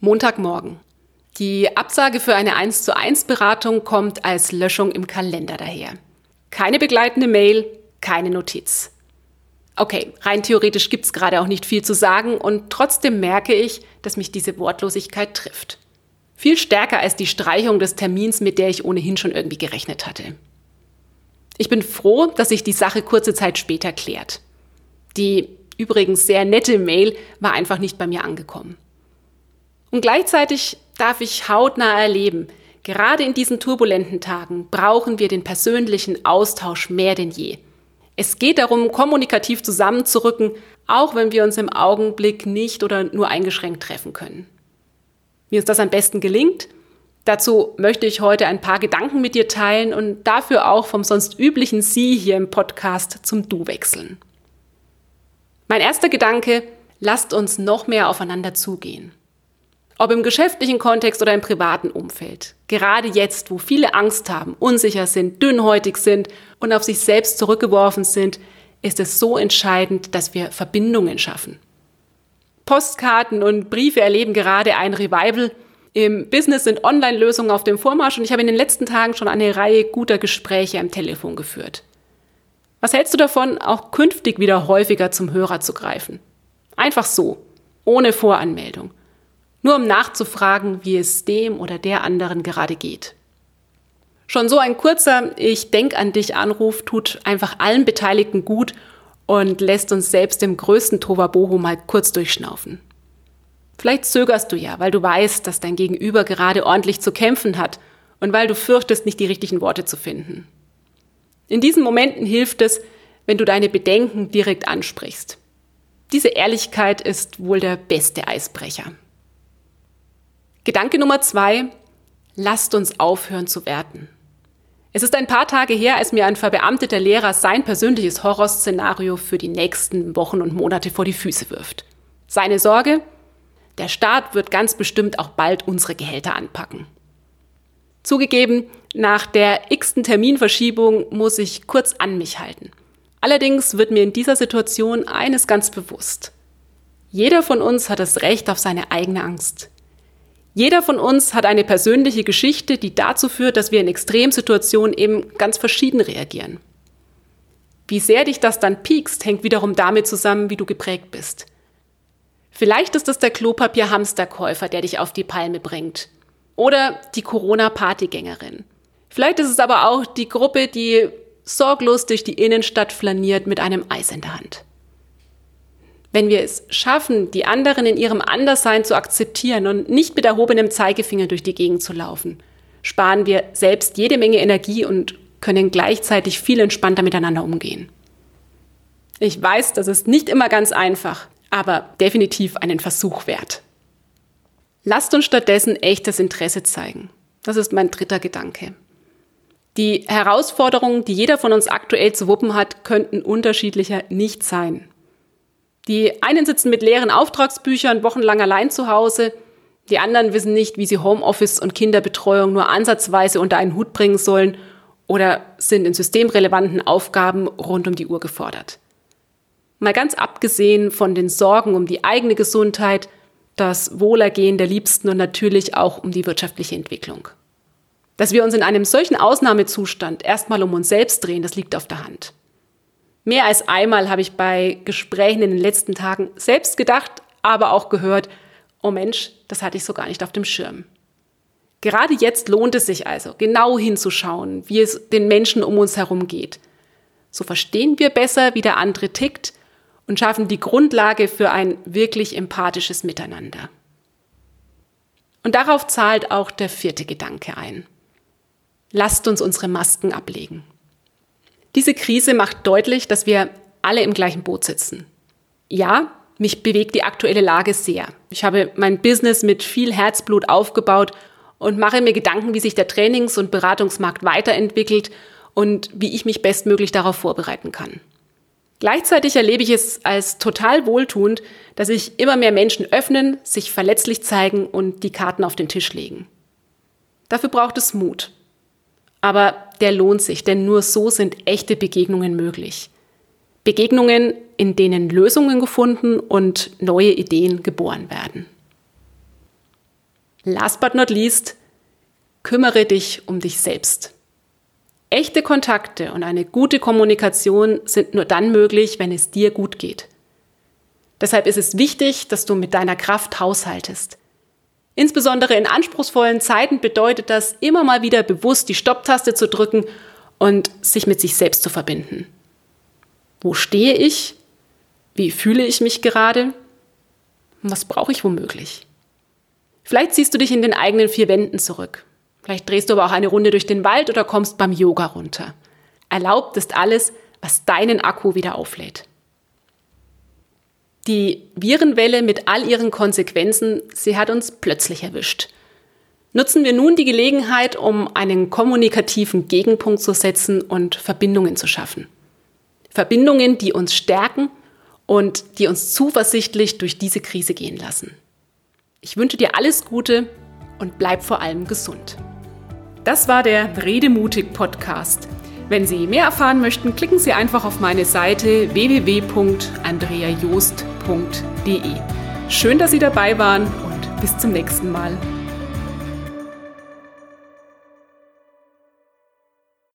Montagmorgen. Die Absage für eine 1 zu 1 Beratung kommt als Löschung im Kalender daher. Keine begleitende Mail, keine Notiz. Okay, rein theoretisch gibt's gerade auch nicht viel zu sagen und trotzdem merke ich, dass mich diese Wortlosigkeit trifft. Viel stärker als die Streichung des Termins, mit der ich ohnehin schon irgendwie gerechnet hatte. Ich bin froh, dass sich die Sache kurze Zeit später klärt. Die übrigens sehr nette Mail war einfach nicht bei mir angekommen. Und gleichzeitig darf ich hautnah erleben, gerade in diesen turbulenten Tagen brauchen wir den persönlichen Austausch mehr denn je. Es geht darum, kommunikativ zusammenzurücken, auch wenn wir uns im Augenblick nicht oder nur eingeschränkt treffen können. Wie uns das am besten gelingt, dazu möchte ich heute ein paar Gedanken mit dir teilen und dafür auch vom sonst üblichen Sie hier im Podcast zum Du wechseln. Mein erster Gedanke, lasst uns noch mehr aufeinander zugehen. Ob im geschäftlichen Kontext oder im privaten Umfeld. Gerade jetzt, wo viele Angst haben, unsicher sind, dünnhäutig sind und auf sich selbst zurückgeworfen sind, ist es so entscheidend, dass wir Verbindungen schaffen. Postkarten und Briefe erleben gerade ein Revival. Im Business sind Online-Lösungen auf dem Vormarsch und ich habe in den letzten Tagen schon eine Reihe guter Gespräche am Telefon geführt. Was hältst du davon, auch künftig wieder häufiger zum Hörer zu greifen? Einfach so, ohne Voranmeldung nur um nachzufragen, wie es dem oder der anderen gerade geht. Schon so ein kurzer Ich denk an dich Anruf tut einfach allen Beteiligten gut und lässt uns selbst im größten Tovaboho mal kurz durchschnaufen. Vielleicht zögerst du ja, weil du weißt, dass dein Gegenüber gerade ordentlich zu kämpfen hat und weil du fürchtest, nicht die richtigen Worte zu finden. In diesen Momenten hilft es, wenn du deine Bedenken direkt ansprichst. Diese Ehrlichkeit ist wohl der beste Eisbrecher. Gedanke Nummer zwei, lasst uns aufhören zu werten. Es ist ein paar Tage her, als mir ein verbeamteter Lehrer sein persönliches Horrorszenario für die nächsten Wochen und Monate vor die Füße wirft. Seine Sorge? Der Staat wird ganz bestimmt auch bald unsere Gehälter anpacken. Zugegeben, nach der x-ten Terminverschiebung muss ich kurz an mich halten. Allerdings wird mir in dieser Situation eines ganz bewusst. Jeder von uns hat das Recht auf seine eigene Angst. Jeder von uns hat eine persönliche Geschichte, die dazu führt, dass wir in Extremsituationen eben ganz verschieden reagieren. Wie sehr dich das dann piekst, hängt wiederum damit zusammen, wie du geprägt bist. Vielleicht ist es der Klopapier-Hamsterkäufer, der dich auf die Palme bringt. Oder die Corona-Partygängerin. Vielleicht ist es aber auch die Gruppe, die sorglos durch die Innenstadt flaniert mit einem Eis in der Hand. Wenn wir es schaffen, die anderen in ihrem Anderssein zu akzeptieren und nicht mit erhobenem Zeigefinger durch die Gegend zu laufen, sparen wir selbst jede Menge Energie und können gleichzeitig viel entspannter miteinander umgehen. Ich weiß, das ist nicht immer ganz einfach, aber definitiv einen Versuch wert. Lasst uns stattdessen echtes Interesse zeigen. Das ist mein dritter Gedanke. Die Herausforderungen, die jeder von uns aktuell zu wuppen hat, könnten unterschiedlicher nicht sein. Die einen sitzen mit leeren Auftragsbüchern wochenlang allein zu Hause, die anderen wissen nicht, wie sie Homeoffice und Kinderbetreuung nur ansatzweise unter einen Hut bringen sollen oder sind in systemrelevanten Aufgaben rund um die Uhr gefordert. Mal ganz abgesehen von den Sorgen um die eigene Gesundheit, das Wohlergehen der Liebsten und natürlich auch um die wirtschaftliche Entwicklung. Dass wir uns in einem solchen Ausnahmezustand erstmal um uns selbst drehen, das liegt auf der Hand. Mehr als einmal habe ich bei Gesprächen in den letzten Tagen selbst gedacht, aber auch gehört, oh Mensch, das hatte ich so gar nicht auf dem Schirm. Gerade jetzt lohnt es sich also, genau hinzuschauen, wie es den Menschen um uns herum geht. So verstehen wir besser, wie der andere tickt und schaffen die Grundlage für ein wirklich empathisches Miteinander. Und darauf zahlt auch der vierte Gedanke ein. Lasst uns unsere Masken ablegen. Diese Krise macht deutlich, dass wir alle im gleichen Boot sitzen. Ja, mich bewegt die aktuelle Lage sehr. Ich habe mein Business mit viel Herzblut aufgebaut und mache mir Gedanken, wie sich der Trainings- und Beratungsmarkt weiterentwickelt und wie ich mich bestmöglich darauf vorbereiten kann. Gleichzeitig erlebe ich es als total wohltuend, dass sich immer mehr Menschen öffnen, sich verletzlich zeigen und die Karten auf den Tisch legen. Dafür braucht es Mut. Aber der lohnt sich, denn nur so sind echte Begegnungen möglich. Begegnungen, in denen Lösungen gefunden und neue Ideen geboren werden. Last but not least, kümmere dich um dich selbst. Echte Kontakte und eine gute Kommunikation sind nur dann möglich, wenn es dir gut geht. Deshalb ist es wichtig, dass du mit deiner Kraft haushaltest. Insbesondere in anspruchsvollen Zeiten bedeutet das, immer mal wieder bewusst die Stopptaste zu drücken und sich mit sich selbst zu verbinden. Wo stehe ich? Wie fühle ich mich gerade? Was brauche ich womöglich? Vielleicht ziehst du dich in den eigenen vier Wänden zurück. Vielleicht drehst du aber auch eine Runde durch den Wald oder kommst beim Yoga runter. Erlaubt ist alles, was deinen Akku wieder auflädt. Die Virenwelle mit all ihren Konsequenzen, sie hat uns plötzlich erwischt. Nutzen wir nun die Gelegenheit, um einen kommunikativen Gegenpunkt zu setzen und Verbindungen zu schaffen. Verbindungen, die uns stärken und die uns zuversichtlich durch diese Krise gehen lassen. Ich wünsche dir alles Gute und bleib vor allem gesund. Das war der Redemutig Podcast. Wenn Sie mehr erfahren möchten, klicken Sie einfach auf meine Seite www.andreajost.de. Schön, dass Sie dabei waren und bis zum nächsten Mal.